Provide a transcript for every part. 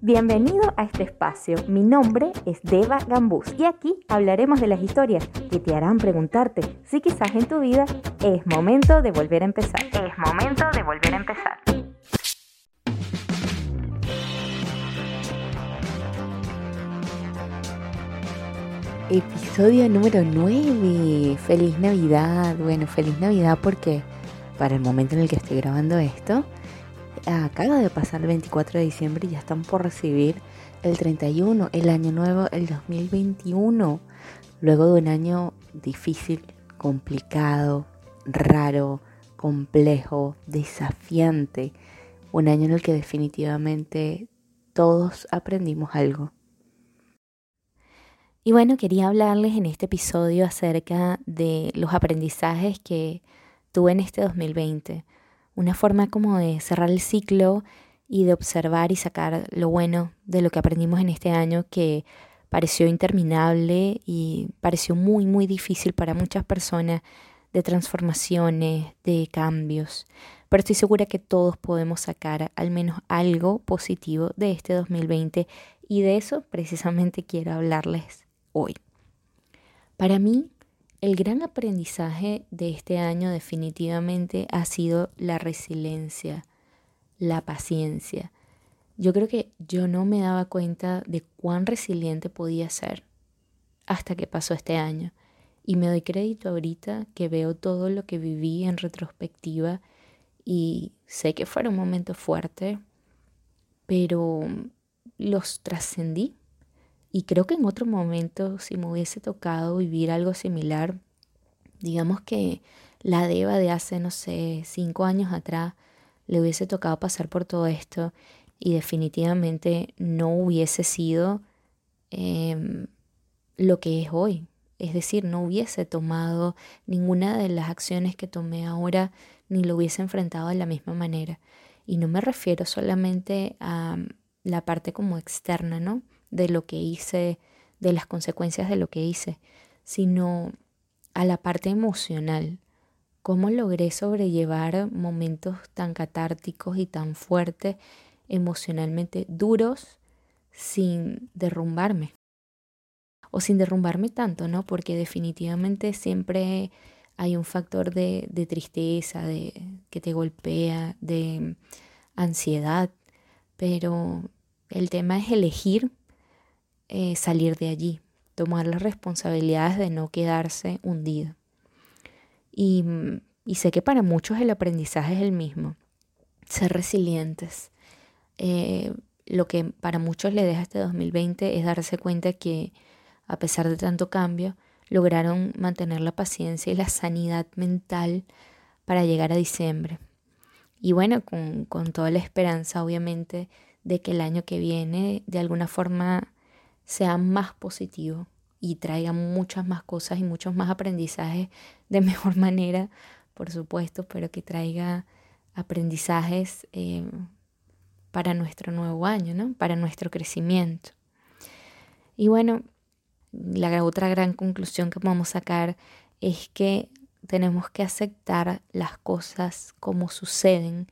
Bienvenido a este espacio. Mi nombre es Deva Gambús y aquí hablaremos de las historias que te harán preguntarte si quizás en tu vida es momento de volver a empezar. Es momento de volver a empezar. Episodio número 9. Feliz Navidad. Bueno, feliz Navidad porque para el momento en el que estoy grabando esto, acaba de pasar el 24 de diciembre y ya están por recibir el 31, el año nuevo, el 2021. Luego de un año difícil, complicado, raro, complejo, desafiante. Un año en el que definitivamente todos aprendimos algo. Y bueno, quería hablarles en este episodio acerca de los aprendizajes que tuve en este 2020 una forma como de cerrar el ciclo y de observar y sacar lo bueno de lo que aprendimos en este año que pareció interminable y pareció muy, muy difícil para muchas personas de transformaciones, de cambios. Pero estoy segura que todos podemos sacar al menos algo positivo de este 2020 y de eso precisamente quiero hablarles hoy. Para mí, el gran aprendizaje de este año definitivamente ha sido la resiliencia, la paciencia. Yo creo que yo no me daba cuenta de cuán resiliente podía ser hasta que pasó este año. Y me doy crédito ahorita que veo todo lo que viví en retrospectiva y sé que fueron momentos fuertes, pero los trascendí y creo que en otro momento, si me hubiese tocado vivir algo similar, digamos que la Deva de hace, no sé, cinco años atrás, le hubiese tocado pasar por todo esto y definitivamente no hubiese sido em, lo que es hoy. Es decir, no hubiese tomado ninguna de las acciones que tomé ahora ni lo hubiese enfrentado de la misma manera. Y no me refiero solamente a la parte como externa, ¿no? De lo que hice, de las consecuencias de lo que hice, sino a la parte emocional. ¿Cómo logré sobrellevar momentos tan catárticos y tan fuertes, emocionalmente duros, sin derrumbarme? O sin derrumbarme tanto, ¿no? Porque definitivamente siempre hay un factor de, tristeza, de que te golpea, de ansiedad, pero el tema es elegir eh, salir de allí, tomar las responsabilidades de no quedarse hundido. Y, y, sé que para muchos el aprendizaje es el mismo, ser resilientes. Eh, lo que para muchos le deja este 2020 es darse cuenta que a pesar de tanto cambio, lograron mantener la paciencia y la sanidad mental para llegar a diciembre. Y bueno, con, con toda la esperanza, obviamente, de que el año que viene, de alguna forma, sea más positivo y traiga muchas más cosas y muchos más aprendizajes de mejor manera, por supuesto, pero que traiga aprendizajes eh, para nuestro nuevo año, ¿no? para nuestro crecimiento. Y bueno, la otra gran conclusión que podemos sacar es que tenemos que aceptar las cosas como suceden,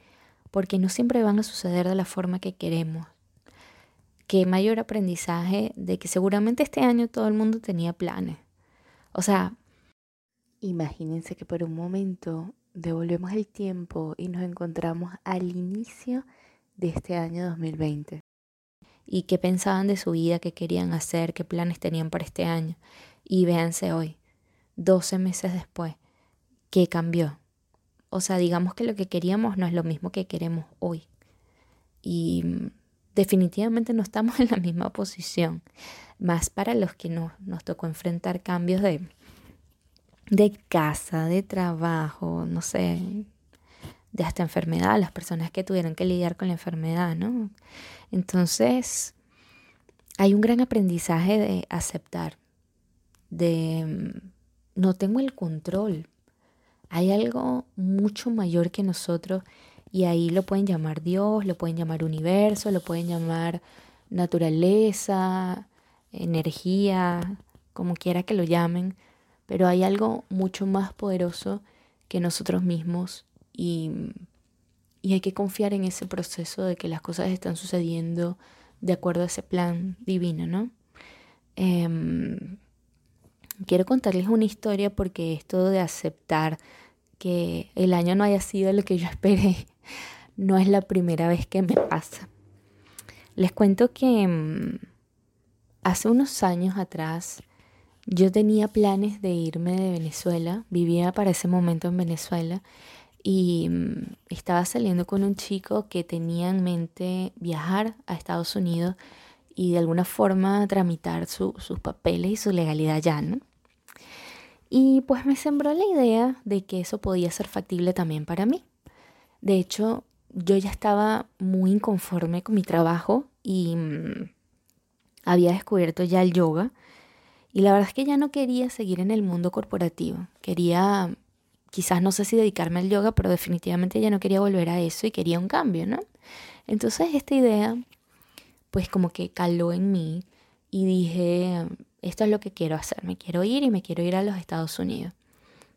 porque no siempre van a suceder de la forma que queremos qué mayor aprendizaje de que seguramente este año todo el mundo tenía planes. O sea, imagínense que por un momento devolvemos el tiempo y nos encontramos al inicio de este año 2020. Y qué pensaban de su vida, qué querían hacer, qué planes tenían para este año. Y véanse hoy, 12 meses después, ¿qué cambió? O sea, digamos que lo que queríamos no es lo mismo que queremos hoy. Y definitivamente no estamos en la misma posición, más para los que nos, nos tocó enfrentar cambios de, de casa, de trabajo, no sé, de hasta enfermedad, las personas que tuvieron que lidiar con la enfermedad, ¿no? Entonces, hay un gran aprendizaje de aceptar, de no tengo el control. Hay algo mucho mayor que nosotros y ahí lo pueden llamar Dios, lo pueden llamar universo, lo pueden llamar naturaleza, energía, como quiera que lo llamen. Pero hay algo mucho más poderoso que nosotros mismos y, y hay que confiar en ese proceso de que las cosas están sucediendo de acuerdo a ese plan divino, ¿no? Em, quiero contarles una historia porque esto de aceptar que el año no haya sido lo que yo esperé no es la primera vez que me pasa. Les cuento que em, hace unos años atrás yo tenía planes de irme de Venezuela, vivía para ese momento en Venezuela y mm, estaba saliendo con un chico que tenía en mente viajar a Estados Unidos y de alguna forma tramitar sus papeles y su legalidad ya, ¿no? Y pues me sembró la idea de que eso podía ser factible también para mí. De hecho, yo ya estaba muy inconforme con mi trabajo y mm, había descubierto ya el yoga. Y la verdad es que ya no quería seguir en el mundo corporativo. Quería quizás no sé si dedicarme al yoga, pero definitivamente ya no quería volver a eso y quería un cambio, ¿no? Entonces esta idea, pues como que caló en mí y dije, esto es lo que quiero hacer, me quiero ir y me quiero ir a los Estados Unidos.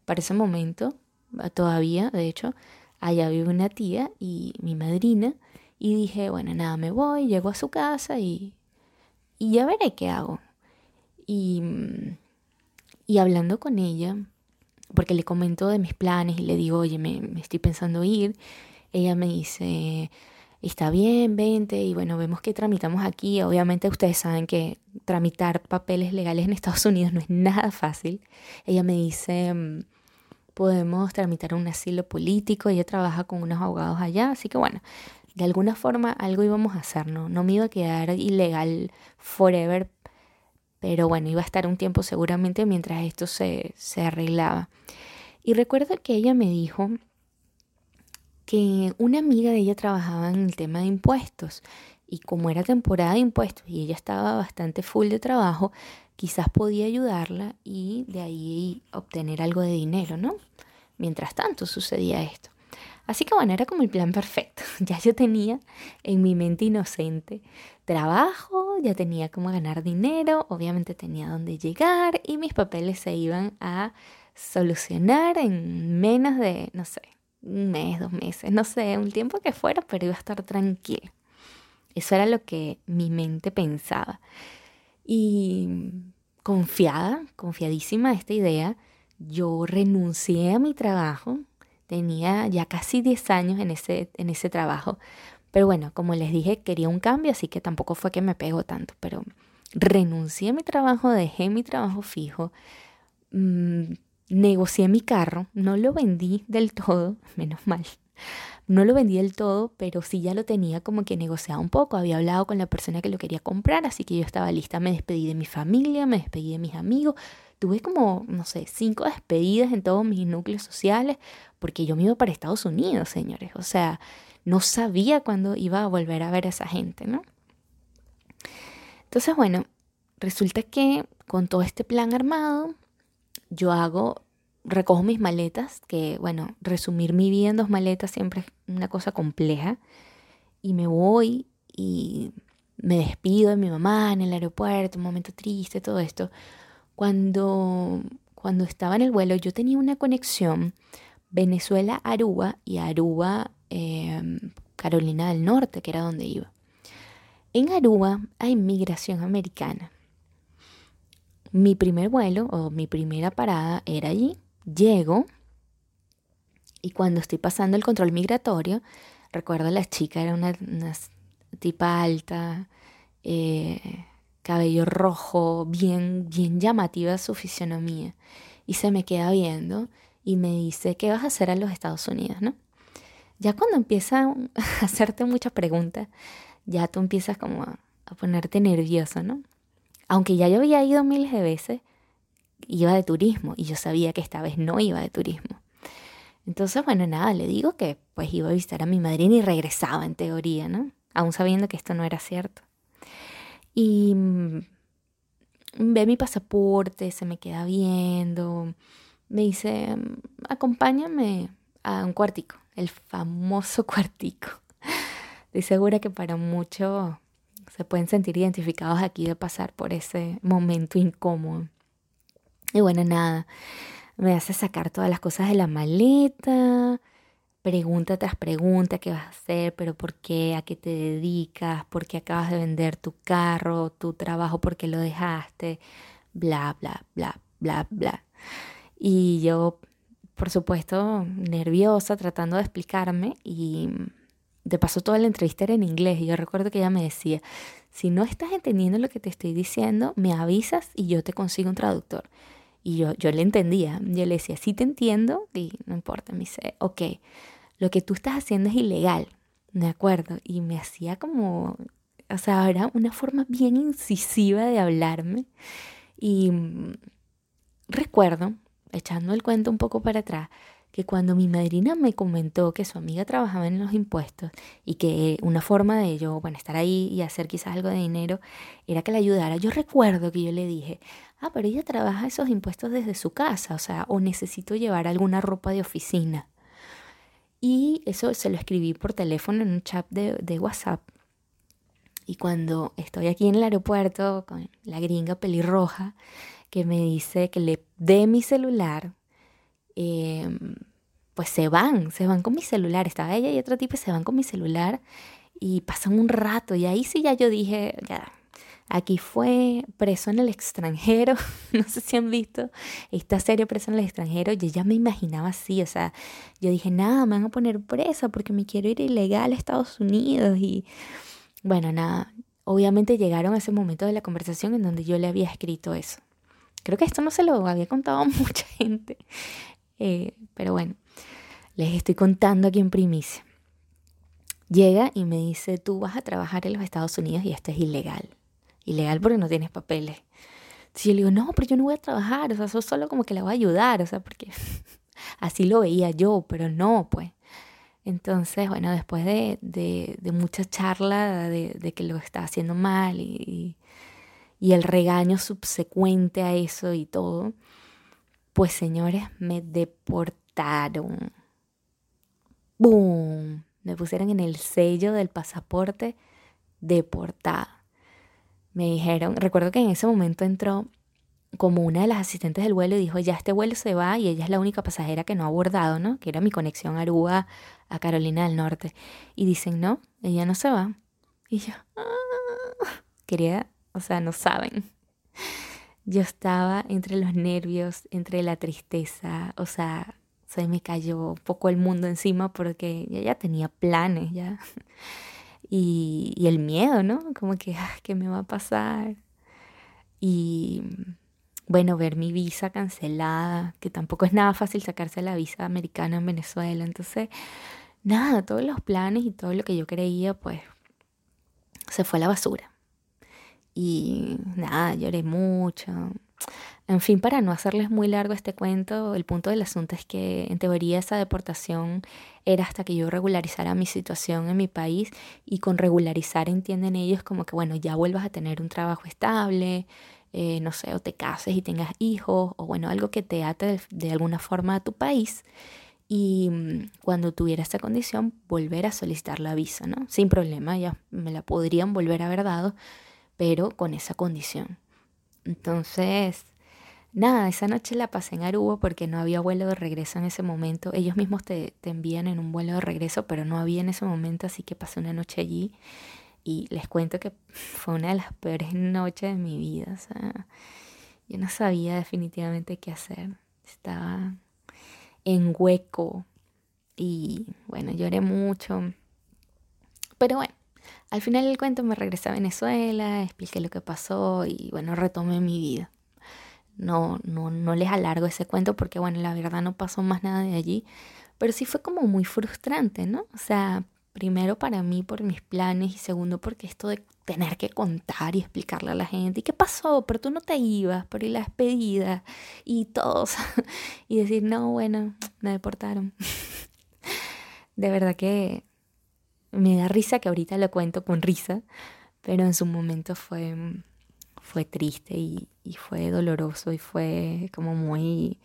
Para ese momento, todavía, de hecho, allá vive una tía y mi madrina, y dije, bueno, nada, me voy, llego a su casa y, y ya veré qué hago. Y, y hablando con ella, porque le comento de mis planes y le digo, oye, me, estoy pensando ir. Ella me dice, está bien, vente. Y bueno, vemos que tramitamos aquí. Obviamente ustedes saben que tramitar papeles legales en Estados Unidos no es nada fácil. Ella me dice, podemos tramitar un asilo político. Ella trabaja con unos abogados allá. Así que bueno, de alguna forma algo íbamos a hacer, ¿no? No me iba a quedar ilegal forever pero bueno, iba a estar un tiempo seguramente mientras esto se, se arreglaba. Y recuerdo que ella me dijo que una amiga de ella trabajaba en el tema de impuestos y como era temporada de impuestos y ella estaba bastante full de trabajo, quizás podía ayudarla y de ahí obtener algo de dinero, ¿no? Mientras tanto sucedía esto. Así que bueno, era como el plan perfecto. Ya yo tenía en mi mente inocente trabajo, ya tenía cómo ganar dinero, obviamente tenía dónde llegar y mis papeles se iban a solucionar en menos de, no sé, un mes, dos meses, no sé, un tiempo que fuera, pero iba a estar tranquila. Eso era lo que mi mente pensaba. Y confiada, confiadísima de esta idea, yo renuncié a mi trabajo, Tenía ya casi 10 años en ese, en ese trabajo. Pero bueno, como les dije, quería un cambio, así que tampoco fue que me pegó tanto. Pero renuncié a mi trabajo, dejé mi trabajo fijo, mm, negocié mi carro, no lo vendí del todo, menos mal. No lo vendí del todo, pero sí ya lo tenía como que negociado un poco. Había hablado con la persona que lo quería comprar, así que yo estaba lista. Me despedí de mi familia, me despedí de mis amigos, tuve como, no sé, cinco despedidas en todos mis núcleos sociales, porque yo me iba para Estados Unidos, señores. O sea, no sabía cuándo iba a volver a ver a esa gente, ¿no? Entonces, bueno, resulta que con todo este plan armado, yo hago, recojo mis maletas, que bueno, resumir mi vida en dos maletas siempre es una cosa compleja, y me voy y me despido de mi mamá en el aeropuerto, un momento triste, todo esto. Cuando, cuando estaba en el vuelo yo tenía una conexión Venezuela-Aruba y Aruba, em, Carolina del Norte, que era donde iba. En Aruba hay migración americana. Mi primer vuelo o mi primera parada era allí. Llego y cuando estoy pasando el control migratorio, recuerdo la chica era una, tipa alta, eh, cabello rojo, bien, bien llamativa su fisionomía. Y se me queda viendo y me dice, ¿qué vas a hacer a los Estados Unidos? ¿no? Ya cuando empiezan a hacerte muchas preguntas, ya tú empiezas como a, ponerte nervioso, ¿no? Aunque ya yo había ido miles de veces, iba de turismo y yo sabía que esta vez no iba de turismo. Entonces, bueno, nada, le digo que pues iba a visitar a mi madrina y regresaba en teoría, ¿no? Aún sabiendo que esto no era cierto. Y mm, ve mi pasaporte, se me queda viendo. Me dice, acompáñame a un cuartico, el famoso cuartico. Estoy segura que para muchos se pueden sentir identificados aquí de pasar por ese momento incómodo. Y bueno, nada, me hace sacar todas las cosas de la maleta, pregunta tras pregunta, ¿qué vas a hacer? ¿Pero por qué? ¿A qué te dedicas? ¿Por qué acabas de vender tu carro, tu trabajo? ¿Por qué lo dejaste? Bla, bla, bla, bla, bla. Y yo, por supuesto, nerviosa, tratando de explicarme y de paso toda la entrevista era en inglés y yo recuerdo que ella me decía, si no estás entendiendo lo que te estoy diciendo, me avisas y yo te consigo un traductor. Y yo, yo le entendía, yo le decía, sí te entiendo y no importa, me dice, ok, lo que tú estás haciendo es ilegal, ¿de acuerdo? Y me hacía como, o sea, era una forma bien incisiva de hablarme. Y mm, recuerdo, echando el cuento un poco para atrás, que cuando mi madrina me comentó que su amiga trabajaba en los impuestos y que una forma de yo, bueno, estar ahí y hacer quizás algo de dinero era que la ayudara, yo recuerdo que yo le dije, ah, pero ella trabaja esos impuestos desde su casa, o sea, o necesito llevar alguna ropa de oficina. Y eso se lo escribí por teléfono en un chat de, WhatsApp. Y cuando estoy aquí en el aeropuerto con la gringa pelirroja que me dice que le dé mi celular, em, pues se van, se van con mi celular. Estaba ella y otro tipo y se van con mi celular y pasan un rato. Y ahí sí ya yo dije, ya, Aquí fue Preso en el extranjero, no sé si han visto esta serie Preso en el extranjero, yo ya me imaginaba así, o sea, yo dije, nada, me van a poner presa porque me quiero ir ilegal a Estados Unidos y bueno, nada, obviamente llegaron a ese momento de la conversación en donde yo le había escrito eso. Creo que esto no se lo había contado a mucha gente, eh, pero bueno, les estoy contando aquí en primicia. Llega y me dice, tú vas a trabajar en los Estados Unidos y esto es ilegal ilegal porque no tienes papeles. Si yo le digo, no, pero yo no voy a trabajar, o sea, eso solo como que le voy a ayudar, o sea, porque así lo veía yo, pero no, pues. Entonces, bueno, después de, de, mucha charla de, que lo está haciendo mal y, y el regaño subsecuente a eso y todo, pues señores, me deportaron. ¡Boom! Me pusieron en el sello del pasaporte deportada me dijeron, recuerdo que en ese momento entró como una de las asistentes del vuelo y dijo, ya este vuelo se va y ella es la única pasajera que no ha abordado, ¿no? Que era mi conexión Aruba a Carolina del Norte. Y dicen, no, ella no se va. Y yo, ah", quería, o sea, no saben. Yo estaba entre los nervios, entre la tristeza, o sea, se me cayó un poco el mundo encima porque ya tenía planes, ya y, el miedo, ¿no? Como que, ah, ¿qué me va a pasar? Y bueno, ver mi visa cancelada, que tampoco es nada fácil sacarse la visa americana en Venezuela. Entonces, nada, todos los planes y todo lo que yo creía, pues, se fue a la basura. Y nada, lloré mucho. En fin, para no hacerles muy largo este cuento, el punto del asunto es que en teoría esa deportación era hasta que yo regularizara mi situación en mi país y con regularizar entienden ellos como que, bueno, ya vuelvas a tener un trabajo estable, eh, no sé, o te cases y tengas hijos, o bueno, algo que te ate de, alguna forma a tu país. Y mm, cuando tuviera esa condición, volver a solicitar la visa, ¿no? Sin problema, ya me la podrían volver a haber dado, pero con esa condición. Entonces, nada, esa noche la pasé en Aruba porque no había vuelo de regreso en ese momento. Ellos mismos te, te envían en un vuelo de regreso, pero no había en ese momento, así que pasé una noche allí. Y les cuento que fue una de las peores noches de mi vida. O sea, yo no sabía definitivamente qué hacer. Estaba en hueco. Y bueno, lloré mucho. Pero bueno, al final del cuento me regresé a Venezuela, expliqué lo que pasó y bueno, retomé mi vida. No, no, no les alargo ese cuento porque, bueno, la verdad no pasó más nada de allí, pero sí fue como muy frustrante, ¿no? O sea, primero para mí por mis planes y segundo porque esto de tener que contar y explicarle a la gente, ¿y qué pasó? Pero tú no te ibas, pero y la despedida y todos, y decir, no, bueno, me deportaron. de verdad que me da risa que ahorita lo cuento con risa, pero en su momento fue fue triste y, fue doloroso y fue como muy...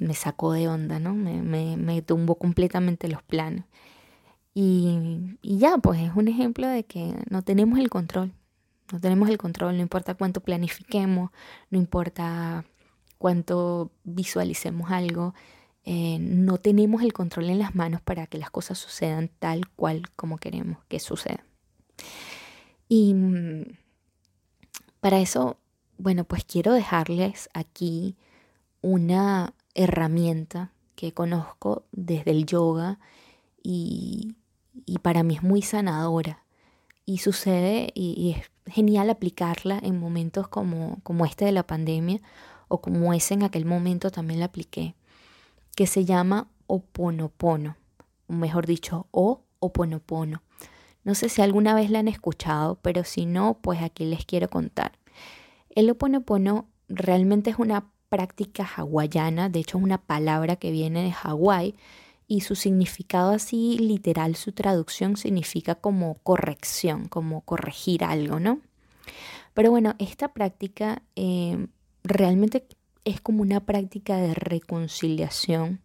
me sacó de onda, ¿no? Me, me, me tumbó completamente los planos. Y, y ya, pues es un ejemplo de que no tenemos el control. No tenemos el control, no importa cuánto planifiquemos, no importa cuánto visualicemos algo, eh, no tenemos el control en las manos para que las cosas sucedan tal cual como queremos que sucedan. Y mm, para eso, bueno, pues quiero dejarles aquí una herramienta que conozco desde el yoga y, para mí es muy sanadora. Y sucede y, es genial aplicarla en momentos como, como este de la pandemia o como ese en aquel momento también la apliqué que se llama Oponopono, o mejor dicho, O Oponopono. No sé si alguna vez la han escuchado, pero si no, pues aquí les quiero contar. El Oponopono realmente es una práctica hawaiana, de hecho es una palabra que viene de Hawái y su significado así literal, su traducción significa como corrección, como corregir algo, ¿no? Pero bueno, esta práctica eh, realmente es como una práctica de reconciliación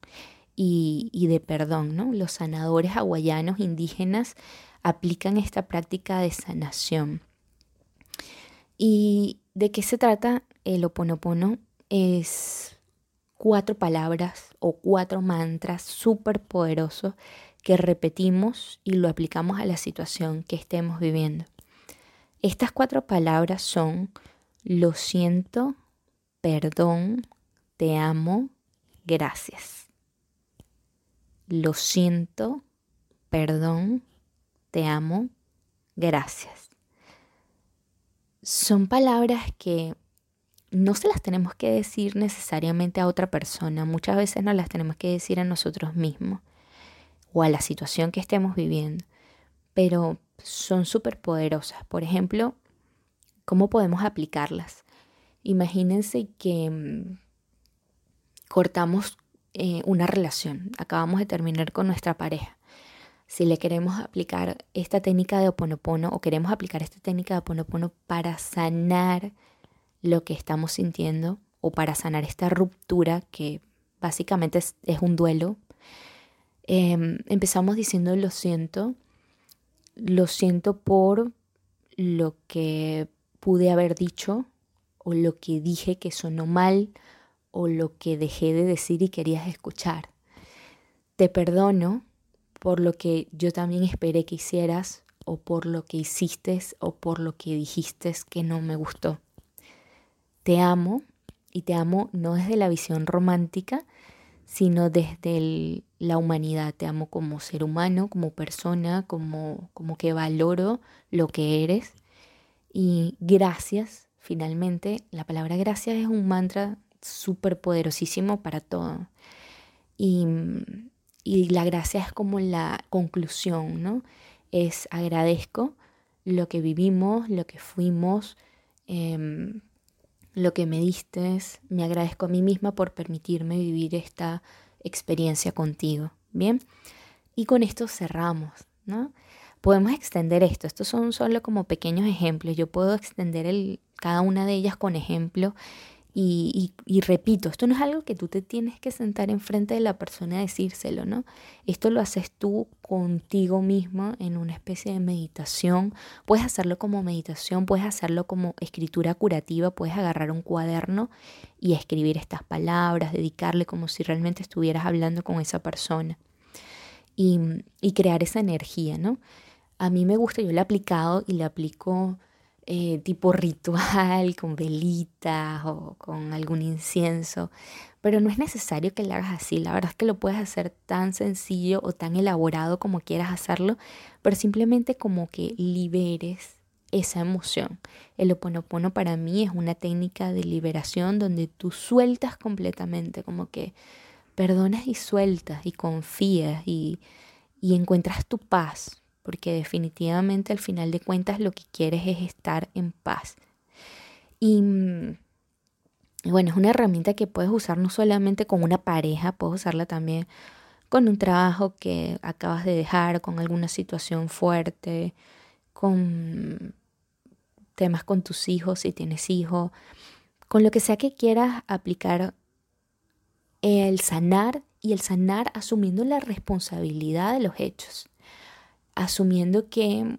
y, de perdón, ¿no? Los sanadores hawaianos indígenas aplican esta práctica de sanación. ¿Y de qué se trata el oponopono? Es cuatro palabras o cuatro mantras súper poderosos que repetimos y lo aplicamos a la situación que estemos viviendo. Estas cuatro palabras son lo siento, perdón, te amo, gracias. Lo siento, perdón, te amo, gracias. Son palabras que no se las tenemos que decir necesariamente a otra persona, muchas veces no las tenemos que decir a nosotros mismos o a la situación que estemos viviendo, pero son súper poderosas. Por ejemplo, ¿cómo podemos aplicarlas? Imagínense que mm, cortamos eh, una relación, acabamos de terminar con nuestra pareja. Si le queremos aplicar esta técnica de oponopono o queremos aplicar esta técnica de oponopono para sanar lo que estamos sintiendo o para sanar esta ruptura que básicamente es, un duelo, em, empezamos diciendo lo siento, lo siento por lo que pude haber dicho o lo que dije que sonó mal o lo que dejé de decir y querías escuchar. Te perdono por lo que yo también esperé que hicieras o por lo que hiciste o por lo que dijiste que no me gustó. Te amo y te amo no desde la visión romántica, sino desde la humanidad. Te amo como ser humano, como persona, como, como que valoro lo que eres. Y gracias Finalmente, la palabra gracias es un mantra súper poderosísimo para todo. Y, la gracia es como la conclusión, ¿no? Es agradezco lo que vivimos, lo que fuimos, em, lo que me diste, me agradezco a mí misma por permitirme vivir esta experiencia contigo, ¿bien? Y con esto cerramos, ¿no? Podemos extender esto, estos son solo como pequeños ejemplos, yo puedo extender el, cada una de ellas con ejemplo. Y, repito, esto no es algo que tú te tienes que sentar enfrente de la persona y decírselo, ¿no? Esto lo haces tú contigo mismo en una especie de meditación. Puedes hacerlo como meditación, puedes hacerlo como escritura curativa, puedes agarrar un cuaderno y escribir estas palabras, dedicarle como si realmente estuvieras hablando con esa persona y, y crear esa energía, ¿no? A mí me gusta, yo lo he aplicado y lo aplico eh, tipo ritual, con velitas o con algún incienso, pero no es necesario que lo hagas así, la verdad es que lo puedes hacer tan sencillo o tan elaborado como quieras hacerlo, pero simplemente como que liberes esa emoción. El oponopono para mí es una técnica de liberación donde tú sueltas completamente, como que perdonas y sueltas y confías y, y encuentras tu paz, porque definitivamente al final de cuentas lo que quieres es estar en paz. Y, bueno, es una herramienta que puedes usar no solamente con una pareja, puedes usarla también con un trabajo que acabas de dejar, con alguna situación fuerte, con temas con tus hijos, si tienes hijos, con lo que sea que quieras aplicar el sanar y el sanar asumiendo la responsabilidad de los hechos asumiendo que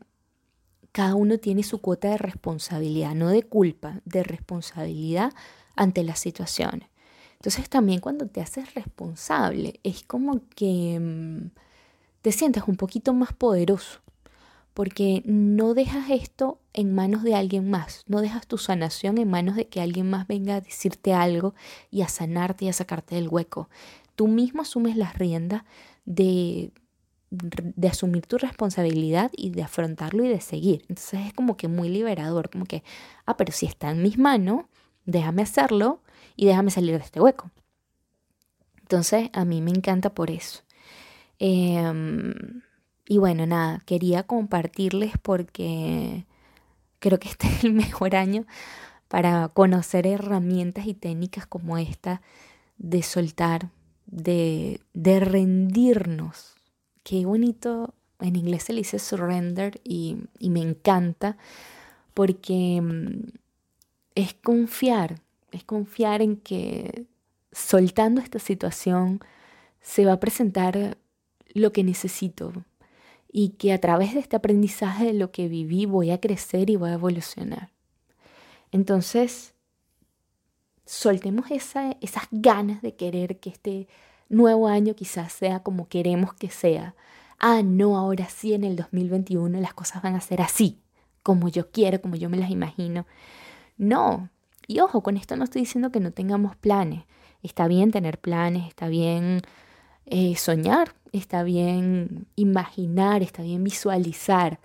cada uno tiene su cuota de responsabilidad, no de culpa, de responsabilidad ante las situaciones. Entonces también cuando te haces responsable, es como que mm, te sientes un poquito más poderoso, porque no dejas esto en manos de alguien más, no dejas tu sanación en manos de que alguien más venga a decirte algo y a sanarte y a sacarte del hueco. Tú mismo asumes las riendas de, de asumir tu responsabilidad y de afrontarlo y de seguir. Entonces es como que muy liberador, como que, ah, pero si está en mis manos, déjame hacerlo y déjame salir de este hueco. Entonces a mí me encanta por eso. Em, y bueno, nada, quería compartirles porque creo que este es el mejor año para conocer herramientas y técnicas como esta de soltar, de, de rendirnos. Qué bonito, en inglés se le dice surrender y, me encanta porque mm, es confiar, es confiar en que soltando esta situación se va a presentar lo que necesito, y que a través de este aprendizaje de lo que viví voy a crecer y voy a evolucionar. Entonces, soltemos esa, esas ganas de querer que este nuevo año quizás sea como queremos que sea. Ah, no, ahora sí en el 2021 las cosas van a ser así, como yo quiero, como yo me las imagino. No, y ojo, con esto no estoy diciendo que no tengamos planes. Está bien tener planes, está bien eh, soñar, está bien imaginar, está bien visualizar,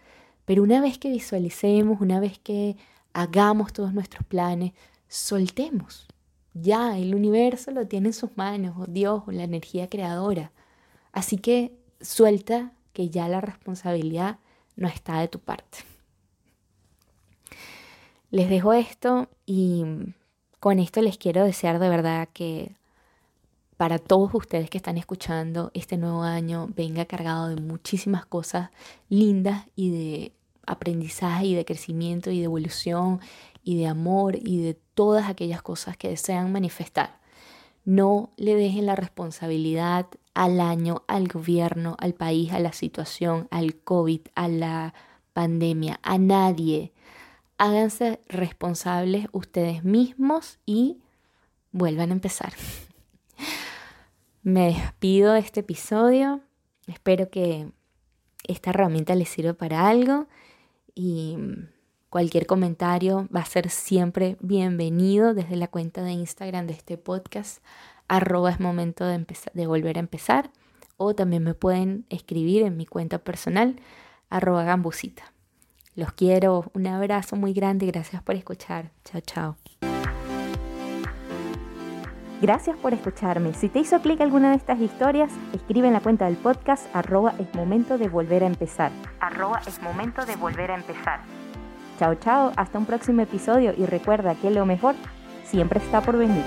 pero una vez que visualicemos, una vez que hagamos todos nuestros planes, soltemos. Ya, el universo lo tiene en sus manos, o Dios, o la energía creadora. Así que suelta que ya la responsabilidad no está de tu parte. Les dejo esto y con esto les quiero desear de verdad que para todos ustedes que están escuchando este nuevo año venga cargado de muchísimas cosas lindas y de aprendizaje y de crecimiento y de evolución y de amor y de todas aquellas cosas que desean manifestar. No le dejen la responsabilidad al año, al gobierno, al país, a la situación, al COVID, a la pandemia, a nadie. Háganse responsables ustedes mismos y vuelvan a empezar. Me despido de este episodio. Espero que esta herramienta les sirva para algo y cualquier comentario va a ser siempre bienvenido desde la cuenta de Instagram de este podcast. Arroba es momento de, volver a empezar. O también me pueden escribir en mi cuenta personal, arroba gambusita. Los quiero, un abrazo muy grande, gracias por escuchar. Chao, chao. Gracias por escucharme. Si te hizo clic alguna de estas historias, escribe en la cuenta del podcast arroba es momento de volver a empezar. Arroba es momento de volver a empezar. Chao, chao, hasta un próximo episodio y recuerda que lo mejor siempre está por venir.